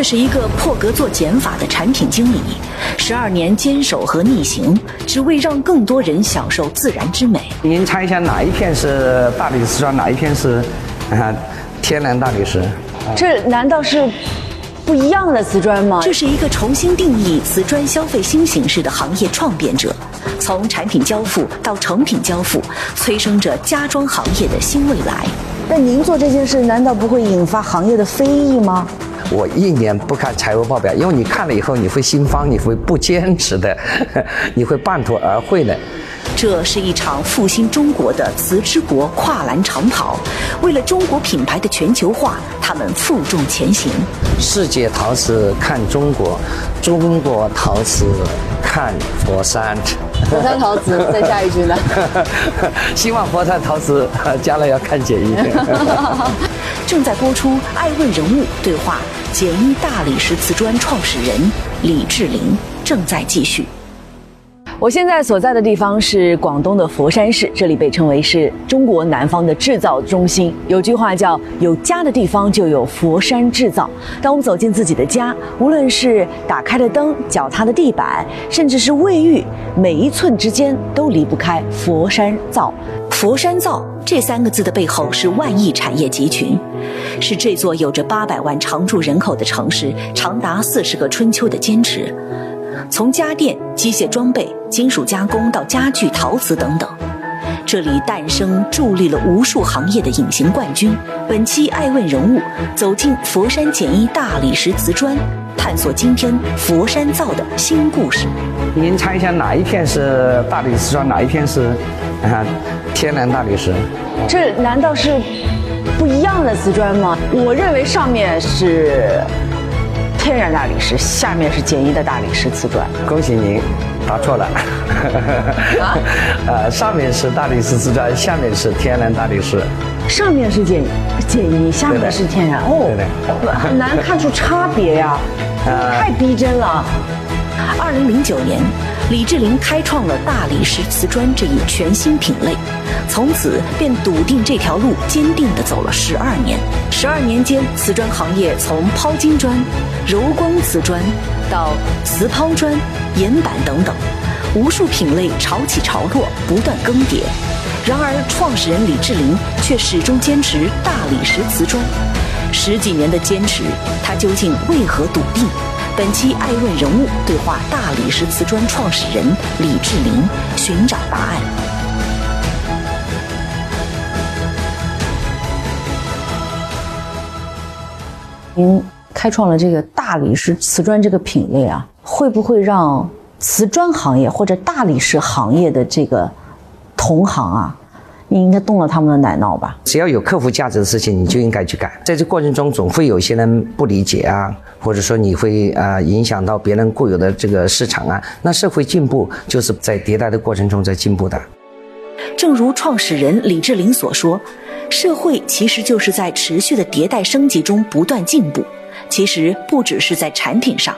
这是一个破格做减法的产品经理，十二年坚守和逆行，只为让更多人享受自然之美。您猜一下哪一片是大理石砖，哪一片是啊天然大理石？这难道是不一样的瓷砖吗？这是一个重新定义瓷砖消费新形式的行业创变者，从产品交付到成品交付，催生着家装行业的新未来。那您做这件事，难道不会引发行业的非议吗？我一年不看财务报表，因为你看了以后你会心慌，你会不坚持的，你会半途而废的。这是一场复兴中国的瓷之国跨栏长跑，为了中国品牌的全球化，他们负重前行。世界陶瓷看中国，中国陶瓷看佛山。佛山陶瓷，再下一句呢？希望佛山陶瓷将来要看简易。正在播出《爱问人物》对话，简易大理石瓷砖创始人李志林正在继续。我现在所在的地方是广东的佛山市，这里被称为是中国南方的制造中心。有句话叫“有家的地方就有佛山制造”。当我们走进自己的家，无论是打开的灯、脚踏的地板，甚至是卫浴，每一寸之间都离不开“佛山造”。佛山造这三个字的背后是万亿产业集群，是这座有着八百万常住人口的城市长达四十个春秋的坚持。从家电、机械装备、金属加工到家具、陶瓷等等，这里诞生助力了无数行业的隐形冠军。本期《爱问人物》走进佛山简易大理石瓷砖，探索今天佛山造的新故事。您猜一下哪一片是大理石砖，哪一片是啊天然大理石？这难道是不一样的瓷砖吗？我认为上面是。天然大理石，下面是简易的大理石瓷砖。恭喜您，答错了。啊，呃，上面是大理石瓷砖，下面是天然大理石。上面是简简易，下面是天然。哦，对很难看出差别呀，太逼真了。二零零九年，李志林开创了大理石瓷砖这一全新品类，从此便笃定这条路，坚定地走了十二年。十二年间，瓷砖行业从抛金砖、柔光瓷砖到瓷抛砖、岩板等等，无数品类潮起潮落，不断更迭。然而，创始人李志林却始终坚持大理石瓷砖。十几年的坚持，他究竟为何笃定？本期《爱问人物》对话大理石瓷砖创始人李志林，寻找答案。您开创了这个大理石瓷砖这个品类啊，会不会让瓷砖行业或者大理石行业的这个同行啊？你应该动了他们的奶酪吧？只要有客户价值的事情，你就应该去干。在这过程中，总会有些人不理解啊，或者说你会啊影响到别人固有的这个市场啊。那社会进步就是在迭代的过程中在进步的。正如创始人李志林所说，社会其实就是在持续的迭代升级中不断进步。其实不只是在产品上，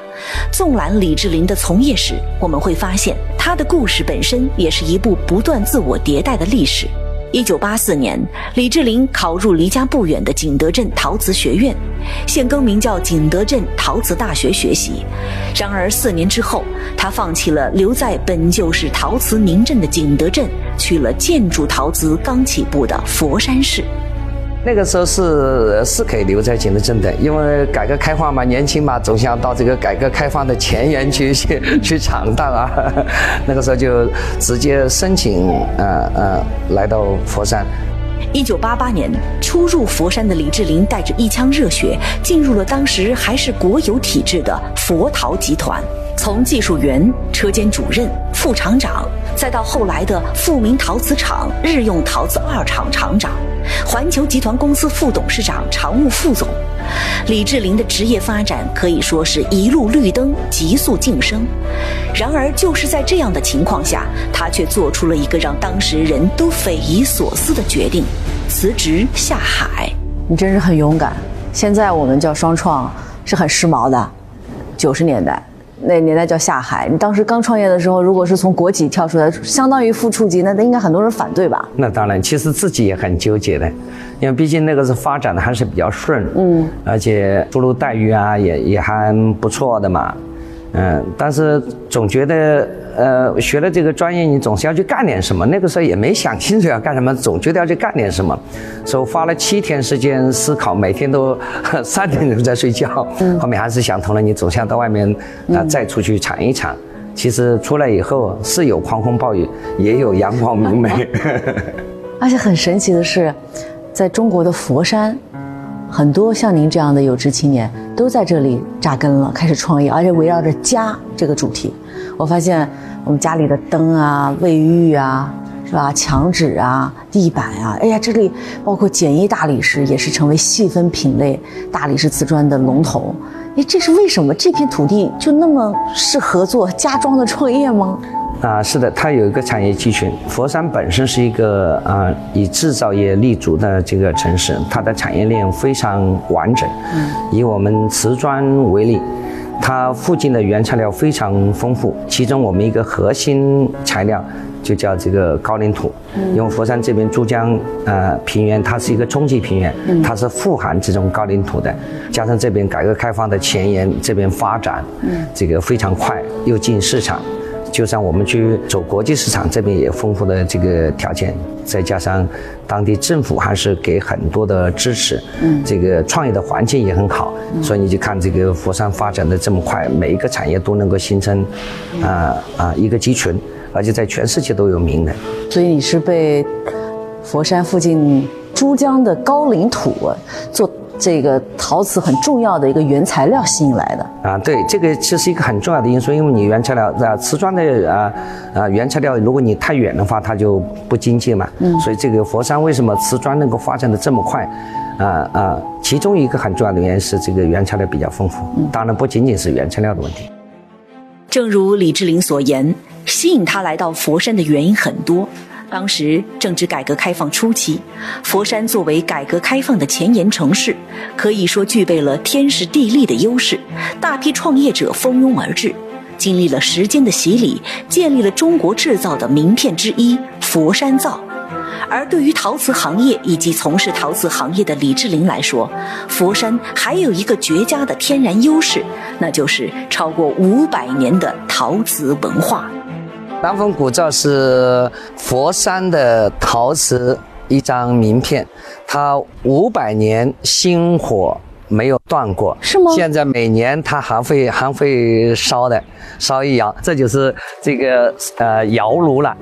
纵览李志林的从业史，我们会发现他的故事本身也是一部不断自我迭代的历史。一九八四年，李志林考入离家不远的景德镇陶瓷学院，现更名叫景德镇陶瓷大学学习。然而四年之后，他放弃了留在本就是陶瓷名镇的景德镇，去了建筑陶瓷刚起步的佛山市。那个时候是是可以留在景德镇的，因为改革开放嘛，年轻嘛，总想到这个改革开放的前沿去去去闯荡啊。那个时候就直接申请呃呃来到佛山。一九八八年初入佛山的李志林带着一腔热血，进入了当时还是国有体制的佛陶集团，从技术员、车间主任、副厂长，再到后来的富民陶瓷厂日用陶瓷二厂厂长。环球集团公司副董事长、常务副总，李志林的职业发展可以说是一路绿灯，急速晋升。然而，就是在这样的情况下，他却做出了一个让当时人都匪夷所思的决定：辞职下海。你真是很勇敢。现在我们叫双创，是很时髦的。九十年代，那年代叫下海。你当时刚创业的时候，如果是从国企跳出来，相当于副处级，那那应该很多人反对吧？那当然，其实自己也很纠结的，因为毕竟那个是发展的还是比较顺，嗯，而且出入待遇啊也也还不错的嘛。嗯，但是总觉得，呃，学了这个专业，你总是要去干点什么。那个时候也没想清楚要干什么，总觉得要去干点什么，所以花了七天时间思考，每天都 三点钟在睡觉。嗯后面还是想通了，你总想到外面啊，再出去闯一闯。其实出来以后是有狂风暴雨，也有阳光明媚。而且很神奇的是，在中国的佛山。很多像您这样的有志青年都在这里扎根了，开始创业，而且围绕着家这个主题。我发现我们家里的灯啊、卫浴啊，是吧？墙纸啊、地板啊，哎呀，这里包括简易大理石也是成为细分品类大理石瓷砖的龙头。哎，这是为什么？这片土地就那么适合做家装的创业吗？啊，是的，它有一个产业集群。佛山本身是一个啊以制造业立足的这个城市，它的产业链非常完整。嗯，以我们瓷砖为例，它附近的原材料非常丰富，其中我们一个核心材料就叫这个高岭土。嗯，因为佛山这边珠江呃平原它是一个中级平原，它是富含这种高岭土的，加上这边改革开放的前沿，这边发展，嗯，这个非常快，又进市场。就像我们去走国际市场，这边也丰富的这个条件，再加上当地政府还是给很多的支持，嗯，这个创业的环境也很好，所以你就看这个佛山发展的这么快，每一个产业都能够形成，啊啊一个集群，而且在全世界都有名的。所以你是被佛山附近珠江的高岭土做。这个陶瓷很重要的一个原材料吸引来的啊，对，这个其实一个很重要的因素，因为你原材料啊，瓷砖的啊啊原材料，如果你太远的话，它就不经济嘛。嗯，所以这个佛山为什么瓷砖能够发展的这么快？啊啊，其中一个很重要的原因是这个原材料比较丰富。当然不仅仅是原材料的问题。正如李志林所言，吸引他来到佛山的原因很多。当时正值改革开放初期，佛山作为改革开放的前沿城市，可以说具备了天时地利的优势。大批创业者蜂拥而至，经历了时间的洗礼，建立了中国制造的名片之一——佛山造。而对于陶瓷行业以及从事陶瓷行业的李志林来说，佛山还有一个绝佳的天然优势，那就是超过五百年的陶瓷文化。南风古灶是佛山的陶瓷一张名片，它五百年薪火没有断过，是吗？现在每年它还会还会烧的，烧一窑，这就是这个呃窑炉了，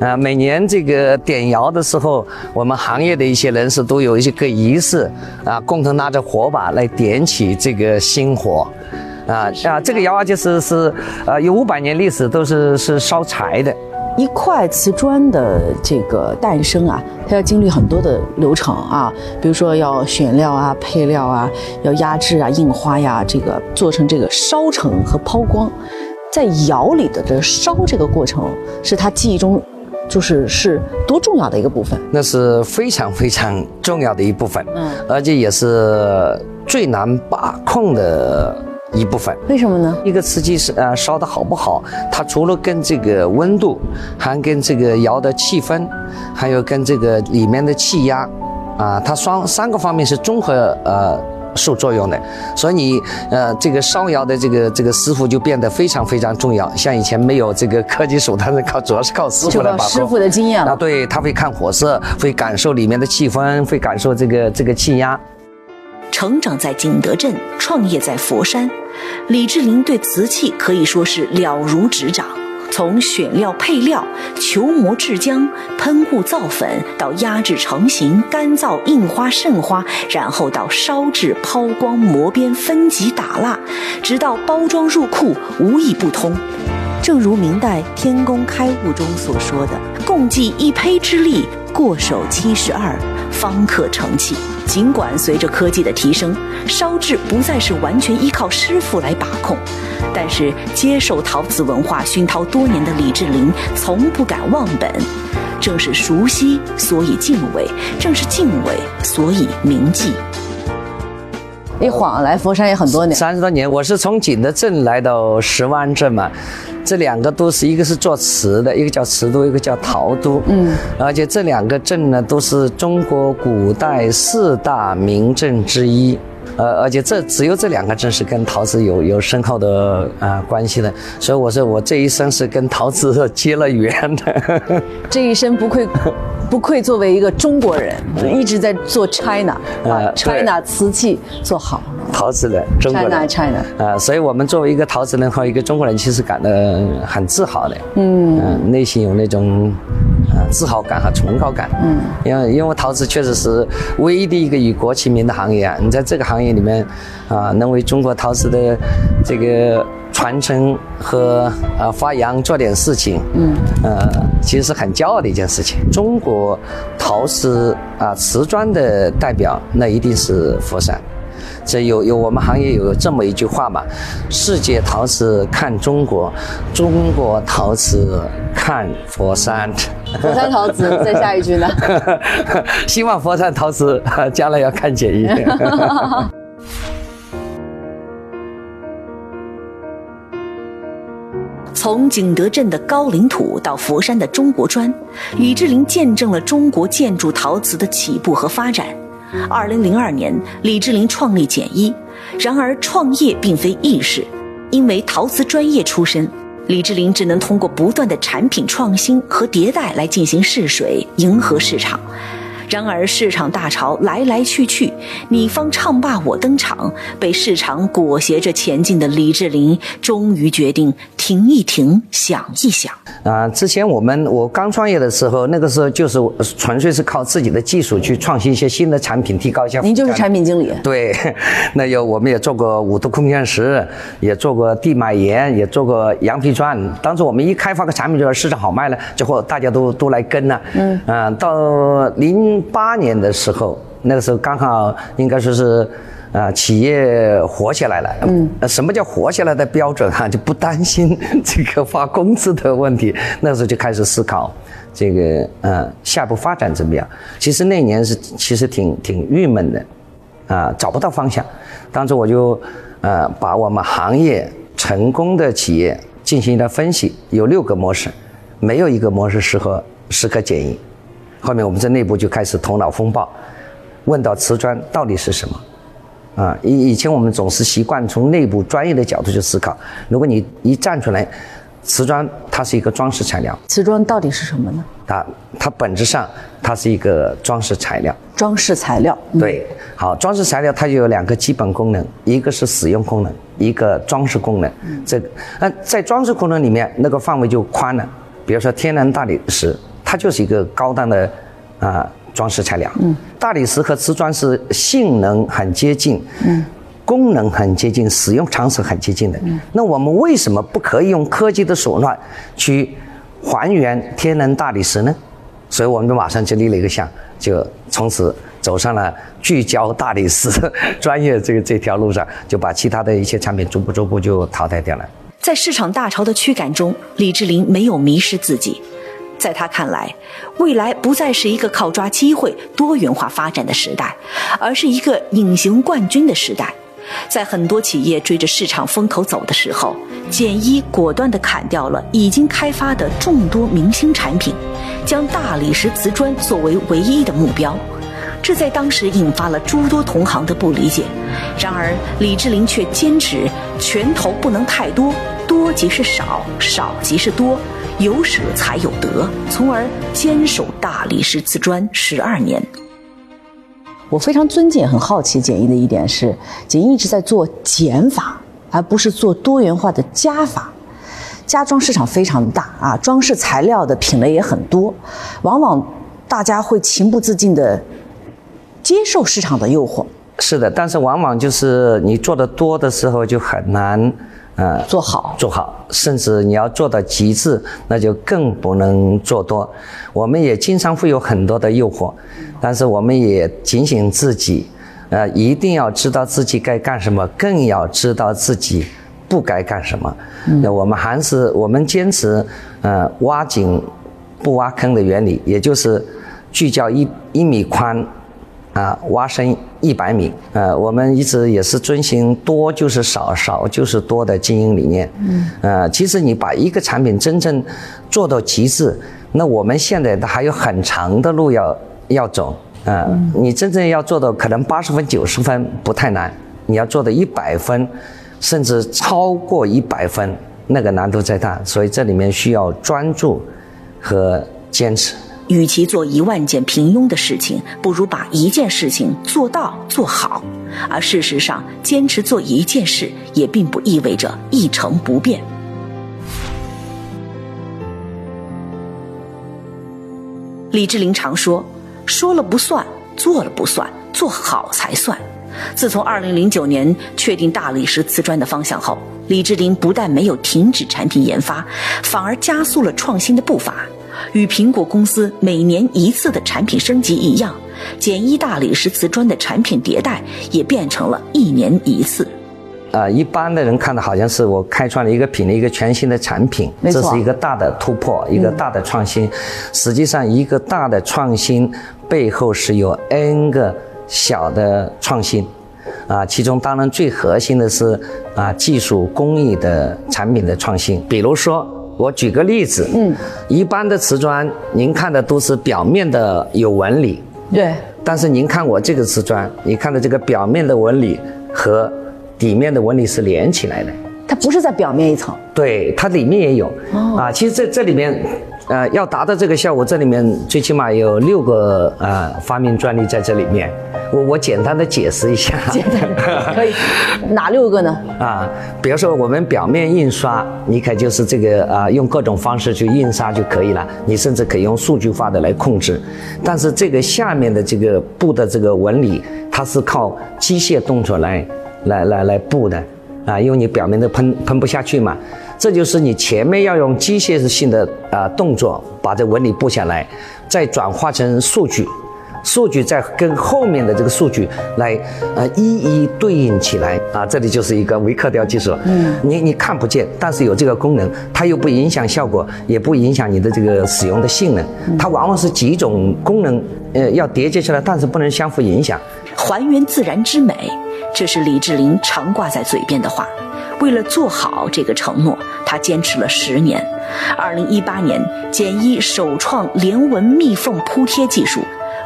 啊，每年这个点窑的时候，我们行业的一些人士都有一些个仪式啊，共同拿着火把来点起这个薪火。啊啊，这个窑啊，就是是，呃，有五百年历史，都是是烧柴的。一块瓷砖的这个诞生啊，它要经历很多的流程啊，比如说要选料啊、配料啊，要压制啊、印花呀，这个做成这个烧成和抛光，在窑里的这烧这个过程，是他记忆中，就是是多重要的一个部分。那是非常非常重要的一部分，嗯，而且也是最难把控的。一部分，为什么呢？一个瓷器是呃烧的好不好，它除了跟这个温度，还跟这个窑的气氛，还有跟这个里面的气压，啊，它双三个方面是综合呃受作用的。所以你呃这个烧窑的这个这个师傅就变得非常非常重要。像以前没有这个科技手段，的靠主要是靠师傅来把控。师傅的经验啊，对他会看火色，会感受里面的气氛，会感受这个这个气压。成长在景德镇，创业在佛山，李志林对瓷器可以说是了如指掌。从选料、配料、球磨、制浆、喷雾、造粉，到压制成型、干燥、印花、渗花，然后到烧制、抛光、磨边、分级、打蜡，直到包装入库，无一不通。正如明代《天工开物》中所说的：“共计一胚之力，过手七十二，方可成器。”尽管随着科技的提升，烧制不再是完全依靠师傅来把控，但是接受陶瓷文化熏陶多年的李志林从不敢忘本。正是熟悉，所以敬畏；正是敬畏，所以铭记。一晃来佛山也很多年，三十多年。我是从景德镇来到石湾镇嘛，这两个都是一个是做瓷的，一个叫瓷都，一个叫陶都。嗯，而且这两个镇呢，都是中国古代四大名镇之一。呃，而且这只有这两个镇是跟陶瓷有有深厚的啊关系的，所以我说我这一生是跟陶瓷结了缘的。这一生不愧不愧作为一个中国人，一直在做 China 啊，China 瓷器做好。陶瓷的中国人，China China 啊，所以我们作为一个陶瓷人和一个中国人，其实感到很自豪的。嗯嗯，内心有那种啊自豪感和崇高感。嗯，因为因为陶瓷确实是唯一的一个以国齐名的行业啊。你在这个行业里面啊，能为中国陶瓷的这个传承和呃发扬做点事情，嗯呃，其实是很骄傲的一件事情。中国陶瓷啊瓷砖的代表，那一定是佛山。这有有我们行业有这么一句话嘛？世界陶瓷看中国，中国陶瓷看佛山。佛山陶瓷，再下一句呢？希望佛山陶瓷将来要看简易。从景德镇的高岭土到佛山的中国砖，李志林见证了中国建筑陶瓷的起步和发展。二零零二年，李志林创立简一。然而，创业并非易事，因为陶瓷专业出身，李志林只能通过不断的产品创新和迭代来进行试水，迎合市场。然而，市场大潮来来去去，你方唱罢我登场，被市场裹挟着前进的李志林，终于决定停一停，想一想。啊，之前我们我刚创业的时候，那个时候就是纯粹是靠自己的技术去创新一些新的产品，提高一下。您就是产品经理。对，那有我们也做过五度空间石，也做过地买岩，也做过羊皮砖。当时我们一开发个产品，就是市场好卖了，之后大家都都来跟了。嗯。啊，到零八年的时候，那个时候刚好应该说是。啊，企业活起来了。嗯，什么叫活下来的标准哈？就不担心这个发工资的问题。那时候就开始思考，这个呃下一步发展怎么样？其实那年是其实挺挺郁闷的，啊，找不到方向。当时我就呃把我们行业成功的企业进行了分析，有六个模式，没有一个模式适合适合检疫。后面我们在内部就开始头脑风暴，问到瓷砖到底是什么？啊，以以前我们总是习惯从内部专业的角度去思考。如果你一站出来，瓷砖它是一个装饰材料。瓷砖到底是什么呢？它它本质上它是一个装饰材料。装饰材料。对，好，装饰材料它就有两个基本功能，一个是使用功能，一个装饰功能。这个那在装饰功能里面，那个范围就宽了。比如说天然大理石，它就是一个高档的啊。装饰材料，嗯，大理石和瓷砖是性能很接近，嗯，功能很接近，使用场所很接近的。嗯，那我们为什么不可以用科技的手段去还原天然大理石呢？所以我们就马上就立了一个项，就从此走上了聚焦大理石专业这个这条路上，就把其他的一些产品逐步逐步就淘汰掉了。在市场大潮的驱赶中，李志林没有迷失自己。在他看来，未来不再是一个靠抓机会、多元化发展的时代，而是一个隐形冠军的时代。在很多企业追着市场风口走的时候，简一果断地砍掉了已经开发的众多明星产品，将大理石瓷砖作为唯一的目标。这在当时引发了诸多同行的不理解。然而，李志林却坚持拳头不能太多，多即是少，少即是多。有舍才有得，从而坚守大理石瓷砖十二年。我非常尊敬、很好奇简易的一点是，简易一直在做减法，而不是做多元化的加法。家装市场非常大啊，装饰材料的品类也很多，往往大家会情不自禁的接受市场的诱惑。是的，但是往往就是你做的多的时候就很难。嗯，做好做好，甚至你要做到极致，那就更不能做多。我们也经常会有很多的诱惑，但是我们也警醒自己，呃，一定要知道自己该干什么，更要知道自己不该干什么。那我们还是我们坚持，呃，挖井不挖坑的原理，也就是聚焦一一米宽，啊，挖深一百米。呃，我们一直也是遵循多就是少，少就是多的经营理念。嗯，呃，其实你把一个产品真正做到极致，那我们现在还有很长的路要要走。嗯，你真正要做到可能八十分、九十分不太难，你要做到一百分，甚至超过一百分，那个难度再大。所以这里面需要专注和坚持。与其做一万件平庸的事情，不如把一件事情做到做好。而事实上，坚持做一件事也并不意味着一成不变。李志林常说：“说了不算，做了不算，做好才算。”自从2009年确定大理石瓷砖的方向后，李志林不但没有停止产品研发，反而加速了创新的步伐。与苹果公司每年一次的产品升级一样，简易大理石瓷砖的产品迭代也变成了一年一次。啊，一般的人看的好像是我开创了一个品类，一个全新的产品，这是一个大的突破，一个大的创新。实际上，一个大的创新背后是有 N 个小的创新，啊，其中当然最核心的是啊技术工艺的产品的创新，比如说。我举个例子，嗯，一般的瓷砖，您看的都是表面的有纹理，对。但是您看我这个瓷砖，你看的这个表面的纹理和底面的纹理是连起来的，它不是在表面一层，对，它里面也有。哦。啊，其实这这里面，呃，要达到这个效果，这里面最起码有六个呃发明专利在这里面。我我简单的解释一下，简单可以，哪六个呢？啊，比如说我们表面印刷，你可就是这个啊，用各种方式去印刷就可以了。你甚至可以用数据化的来控制。但是这个下面的这个布的这个纹理，它是靠机械动作来来来来布的啊，因为你表面的喷喷不下去嘛。这就是你前面要用机械性的啊动作把这纹理布下来，再转化成数据。数据再跟后面的这个数据来，呃，一一对应起来啊，这里就是一个微刻雕技术。嗯，你你看不见，但是有这个功能，它又不影响效果，也不影响你的这个使用的性能。它往往是几种功能，呃，要叠接起来，但是不能相互影响。还原自然之美，这是李志林常挂在嘴边的话。为了做好这个承诺，他坚持了十年。二零一八年，简一首创连纹密缝铺贴技术。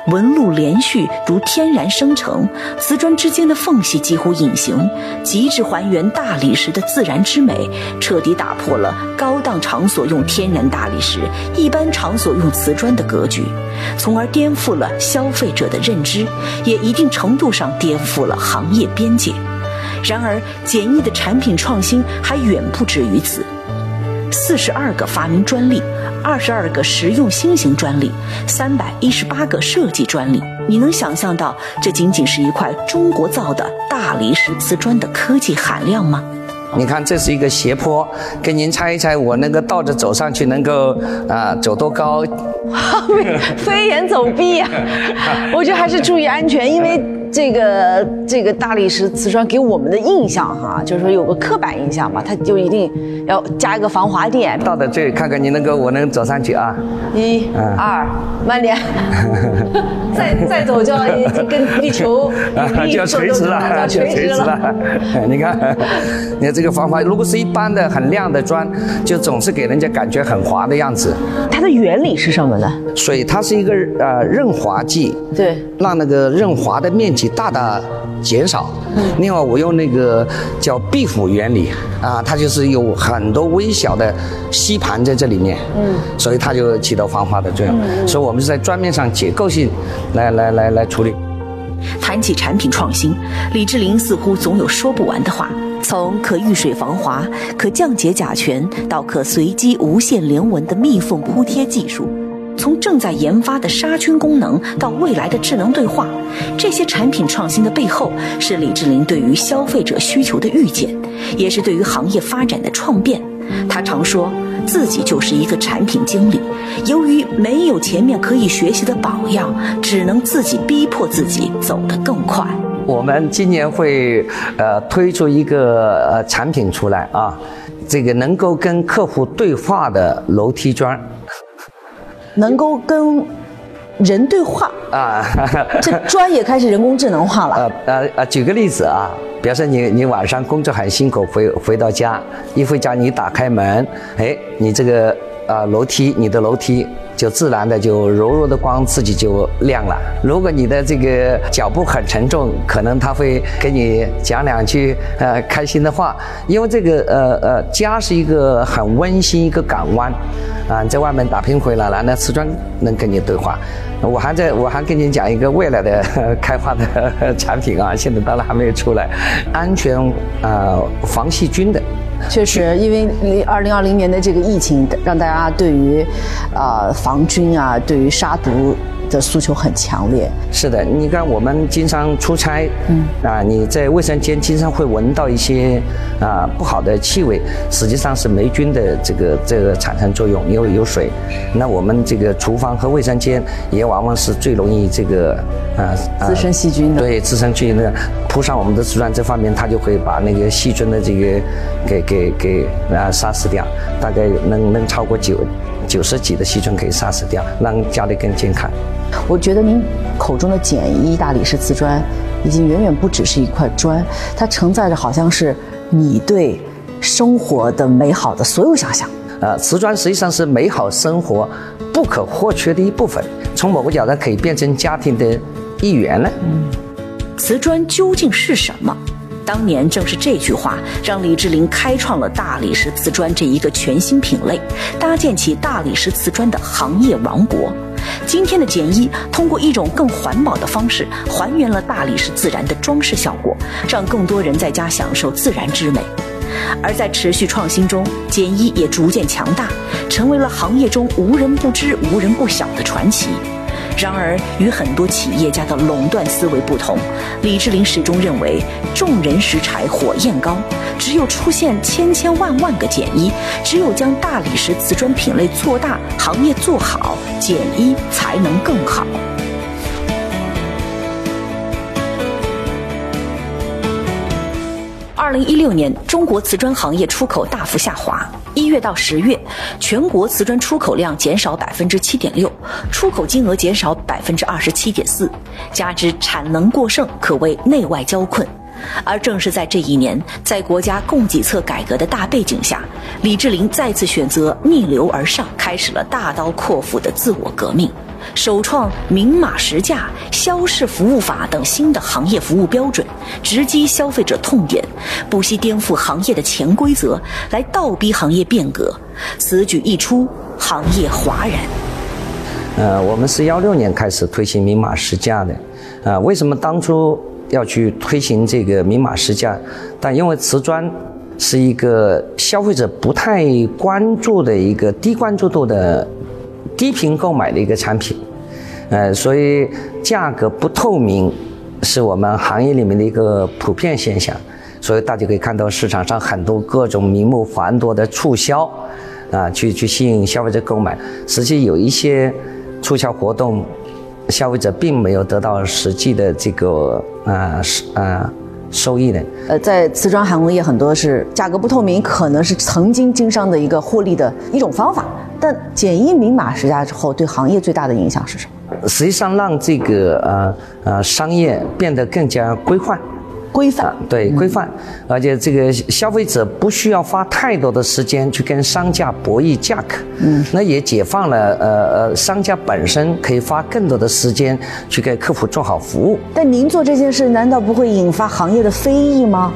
纹路连续如天然生成，瓷砖之间的缝隙几乎隐形，极致还原大理石的自然之美，彻底打破了高档场所用天然大理石、一般场所用瓷砖的格局，从而颠覆了消费者的认知，也一定程度上颠覆了行业边界。然而，简易的产品创新还远不止于此，四十二个发明专利。二十二个实用新型专利，三百一十八个设计专利，你能想象到这仅仅是一块中国造的大理石瓷砖的科技含量吗？你看，这是一个斜坡，给您猜一猜，我那个倒着走上去能够啊走多高？飞檐走壁啊！我觉得还是注意安全，因为。这个这个大理石瓷砖给我们的印象哈，就是说有个刻板印象嘛，它就一定要加一个防滑垫。到的这看看你能够，我能走上去啊！一、二，慢点。再再走就要跟地球 就要垂直了，就垂直了。你看，你看这个防滑，如果是一般的很亮的砖，就总是给人家感觉很滑的样子。它的原理是什么呢？水它是一个呃润滑剂，对，让那个润滑的面积大大减少。另外，我用那个叫壁虎原理啊，它就是有很多微小的吸盘在这里面，嗯，所以它就起到防滑的作用。所以我们是在砖面上结构性。来来来来处理。谈起产品创新，李志林似乎总有说不完的话。从可遇水防滑、可降解甲醛，到可随机无限连纹的密缝铺贴技术；从正在研发的杀菌功能，到未来的智能对话，这些产品创新的背后，是李志林对于消费者需求的预见，也是对于行业发展的创变。他常说。自己就是一个产品经理，由于没有前面可以学习的榜样，只能自己逼迫自己走得更快。我们今年会呃推出一个呃产品出来啊，这个能够跟客户对话的楼梯砖，能够跟人对话。啊，这砖也开始人工智能化了。呃呃呃，举个例子啊，比如说你你晚上工作很辛苦，回回到家，一回家你打开门，哎，你这个啊楼梯，你的楼梯。就自然的就柔弱的光自己就亮了。如果你的这个脚步很沉重，可能他会给你讲两句呃开心的话。因为这个呃呃家是一个很温馨一个港湾，啊，在外面打拼回来了，那瓷砖能跟你对话。我还在我还跟你讲一个未来的开发的 产品啊，现在当然还没有出来，安全啊防细菌的。确实，因为二零二零年的这个疫情，让大家对于，呃防菌啊，对于杀毒。的诉求很强烈。是的，你看我们经常出差，嗯，啊，你在卫生间经常会闻到一些啊不好的气味，实际上是霉菌的这个这个产生作用，因为有水。那我们这个厨房和卫生间也往往是最容易这个啊滋生细菌的。对，滋生细菌的，铺上我们的瓷砖，这方面它就会把那个细菌的这个给给给啊杀死掉，大概能能超过九九十几的细菌可以杀死掉，让家里更健康。我觉得您口中的简易大理石瓷砖，已经远远不只是一块砖，它承载着好像是你对生活的美好的所有想象。呃，瓷砖实际上是美好生活不可或缺的一部分，从某个角度可以变成家庭的一员呢。嗯，瓷砖究竟是什么？当年正是这句话，让李志林开创了大理石瓷砖这一个全新品类，搭建起大理石瓷砖的行业王国。今天的简一通过一种更环保的方式，还原了大理石自然的装饰效果，让更多人在家享受自然之美。而在持续创新中，简一也逐渐强大，成为了行业中无人不知、无人不晓的传奇。然而，与很多企业家的垄断思维不同，李志林始终认为“众人拾柴火焰高”。只有出现千千万万个简一，只有将大理石瓷砖品类做大，行业做好，简一才能更好。二零一六年，中国瓷砖行业出口大幅下滑。一月到十月，全国瓷砖出口量减少百分之七点六，出口金额减少百分之二十七点四，加之产能过剩，可谓内外交困。而正是在这一年，在国家供给侧改革的大背景下，李志林再次选择逆流而上，开始了大刀阔斧的自我革命。首创明码实价、消市服务法等新的行业服务标准，直击消费者痛点，不惜颠覆行业的潜规则，来倒逼行业变革。此举一出，行业哗然。呃，我们是幺六年开始推行明码实价的，啊，为什么当初要去推行这个明码实价？但因为瓷砖是一个消费者不太关注的一个低关注度的。低频购买的一个产品，呃，所以价格不透明是我们行业里面的一个普遍现象。所以大家可以看到市场上很多各种名目繁多的促销，啊，去去吸引消费者购买。实际有一些促销活动，消费者并没有得到实际的这个啊是啊收益的。呃，在瓷砖行业很多是价格不透明，可能是曾经经商的一个获利的一种方法。但简易明码实价之后，对行业最大的影响是什么？实际上，让这个呃呃商业变得更加规范、规范，对规范，而且这个消费者不需要花太多的时间去跟商家博弈价格，嗯，那也解放了呃呃商家本身可以花更多的时间去给客户做好服务。但您做这件事，难道不会引发行业的非议吗？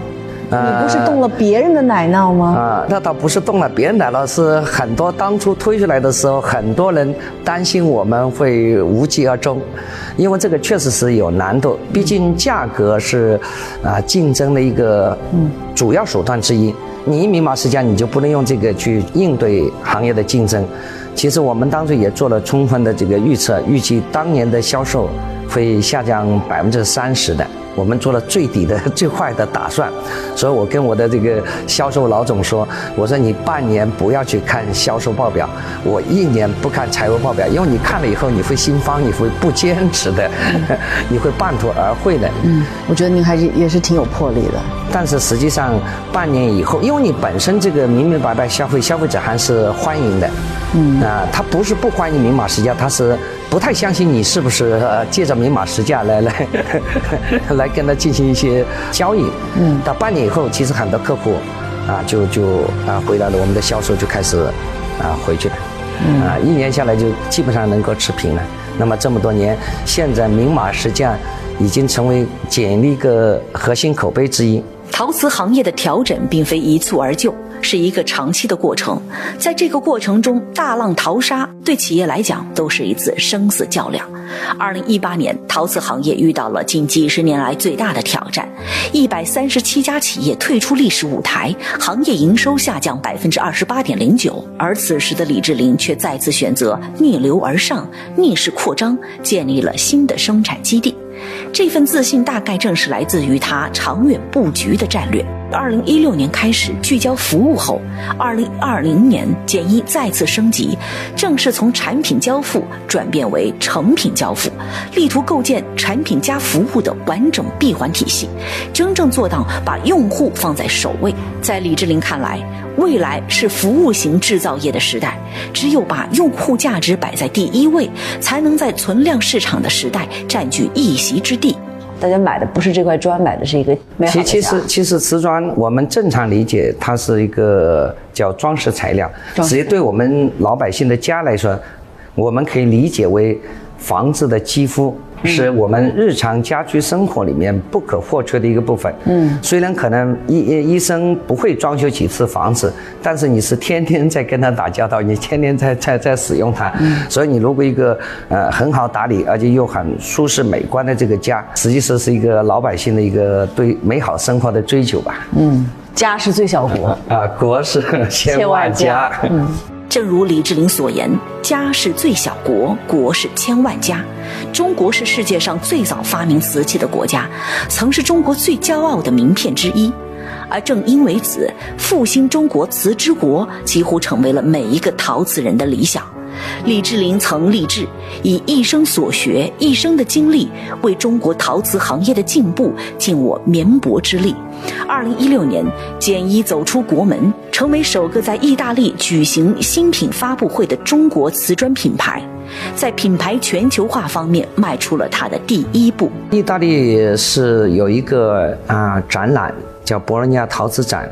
你不是动了别人的奶酪吗？啊，那倒不是动了别人奶酪，是很多当初推出来的时候，很多人担心我们会无疾而终，因为这个确实是有难度，毕竟价格是啊竞争的一个主要手段之一。你一明码实价，你就不能用这个去应对行业的竞争。其实我们当初也做了充分的这个预测，预计当年的销售会下降百分之三十的。我们做了最底的、最坏的打算，所以我跟我的这个销售老总说：“我说你半年不要去看销售报表，我一年不看财务报表，因为你看了以后你会心慌，你会不坚持的，你会半途而废的。”嗯，我觉得您还是也是挺有魄力的。但是实际上半年以后，因为你本身这个明明白白消费，消费者还是欢迎的，嗯啊，他不是不欢迎明码实价，他是不太相信你是不是呃借着明码实价来来 来跟他进行一些交易，嗯，到半年以后，其实很多客户啊就就啊回来了，我们的销售就开始啊回去了，嗯啊，一年下来就基本上能够持平了。那么这么多年，现在明码实价已经成为简历一个核心口碑之一。陶瓷行业的调整并非一蹴而就，是一个长期的过程。在这个过程中，大浪淘沙，对企业来讲都是一次生死较量。二零一八年，陶瓷行业遇到了近几十年来最大的挑战，一百三十七家企业退出历史舞台，行业营收下降百分之二十八点零九。而此时的李志林却再次选择逆流而上，逆势扩张，建立了新的生产基地。这份自信大概正是来自于他长远布局的战略。二零一六年开始聚焦服务后，二零二零年简一再次升级，正式从产品交付转变为成品交付，力图构建产品加服务的完整闭环体系，真正做到把用户放在首位。在李志林看来，未来是服务型制造业的时代，只有把用户价值摆在第一位，才能在存量市场的时代占据一席之地。大家买的不是这块砖，买的是一个美好的其其实其实瓷砖，我们正常理解它是一个叫装饰材料，实际对我们老百姓的家来说，我们可以理解为房子的肌肤。是我们日常家居生活里面不可或缺的一个部分。嗯，虽然可能医医生不会装修几次房子，但是你是天天在跟他打交道，你天天在在在使用它。嗯，所以你如果一个呃很好打理而且又很舒适美观的这个家，实际上是一个老百姓的一个对美好生活的追求吧。嗯，家是最小国，啊，国是千万家。嗯，正如李志林所言，家是最小国，国是千万家。中国是世界上最早发明瓷器的国家，曾是中国最骄傲的名片之一。而正因为此，复兴中国瓷之国几乎成为了每一个陶瓷人的理想。李志林曾立志以一生所学、一生的经历，为中国陶瓷行业的进步尽我绵薄之力。二零一六年，简一走出国门，成为首个在意大利举行新品发布会的中国瓷砖品牌，在品牌全球化方面迈出了他的第一步。意大利是有一个啊展览叫博洛尼亚陶瓷展，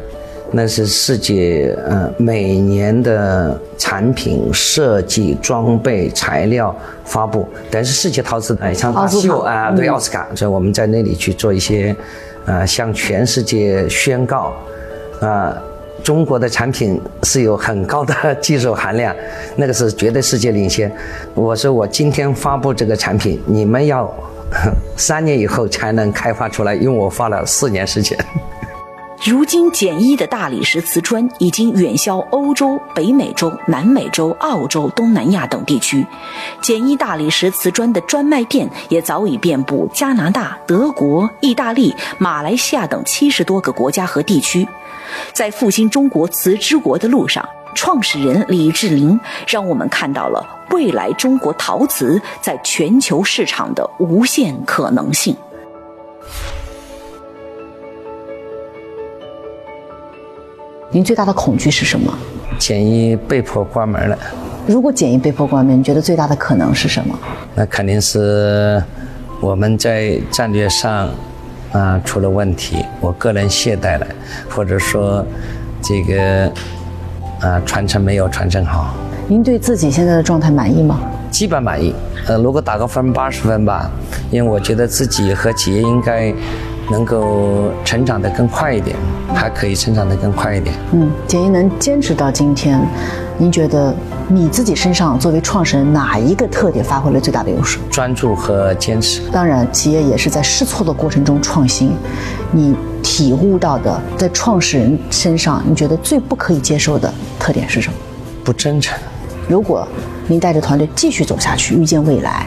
那是世界呃每年的产品设计、装备、材料发布，等于是世界陶瓷哎像大奥斯卡秀啊，对奥斯卡，所以我们在那里去做一些呃向全世界宣告啊。中国的产品是有很高的技术含量，那个是绝对世界领先。我说我今天发布这个产品，你们要三年以后才能开发出来，因为我花了四年时间。如今，简一的大理石瓷砖已经远销欧洲、北美洲、南美洲、澳洲、东南亚等地区。简一大理石瓷砖的专卖店也早已遍布加拿大、德国、意大利、马来西亚等七十多个国家和地区。在复兴中国瓷之国的路上，创始人李志林让我们看到了未来中国陶瓷在全球市场的无限可能性。您最大的恐惧是什么？简易被迫关门了，如果简易被迫关门，你觉得最大的可能是什么？那肯定是我们在战略上啊出了问题，我个人懈怠了，或者说这个啊传承没有传承好。您对自己现在的状态满意吗？基本满意。呃，如果打个分，八十分吧，因为我觉得自己和企业应该能够成长得更快一点，还可以成长得更快一点。嗯，简一能坚持到今天，您觉得你自己身上作为创始人哪一个特点发挥了最大的优势？专注和坚持。当然，企业也是在试错的过程中创新。你体悟到的，在创始人身上，你觉得最不可以接受的特点是什么？不真诚。如果您带着团队继续走下去，遇见未来，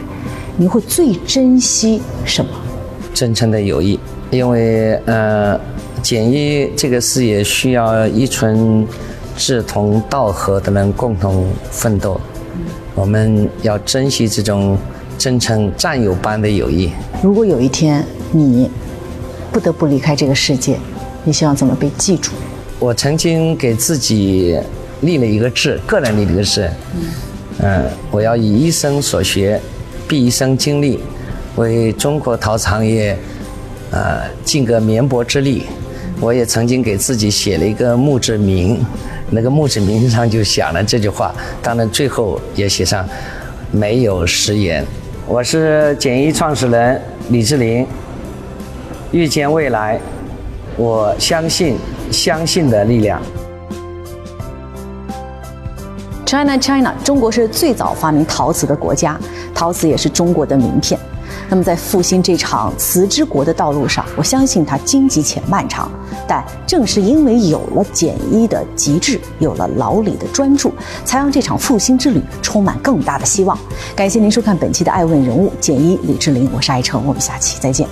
您会最珍惜什么？真诚的友谊，因为呃，简易这个事业需要一群志同道合的人共同奋斗，我们要珍惜这种真诚战友般的友谊。如果有一天你不得不离开这个世界，你希望怎么被记住？我曾经给自己立了一个志，个人立了一个志，嗯，我要以一生所学，毕一生精力，为中国陶瓷行业，呃，尽个绵薄之力。我也曾经给自己写了一个墓志铭，那个墓志铭上就写了这句话，当然最后也写上没有食言。我是简易创始人李志林，预见未来，我相信相信的力量。China China，中国是最早发明陶瓷的国家，陶瓷也是中国的名片。那么在复兴这场瓷之国的道路上，我相信它荆棘且漫长，但正是因为有了简一的极致，有了老李的专注，才让这场复兴之旅充满更大的希望。感谢您收看本期的《爱问人物》，简一李志林，我是爱成，我们下期再见。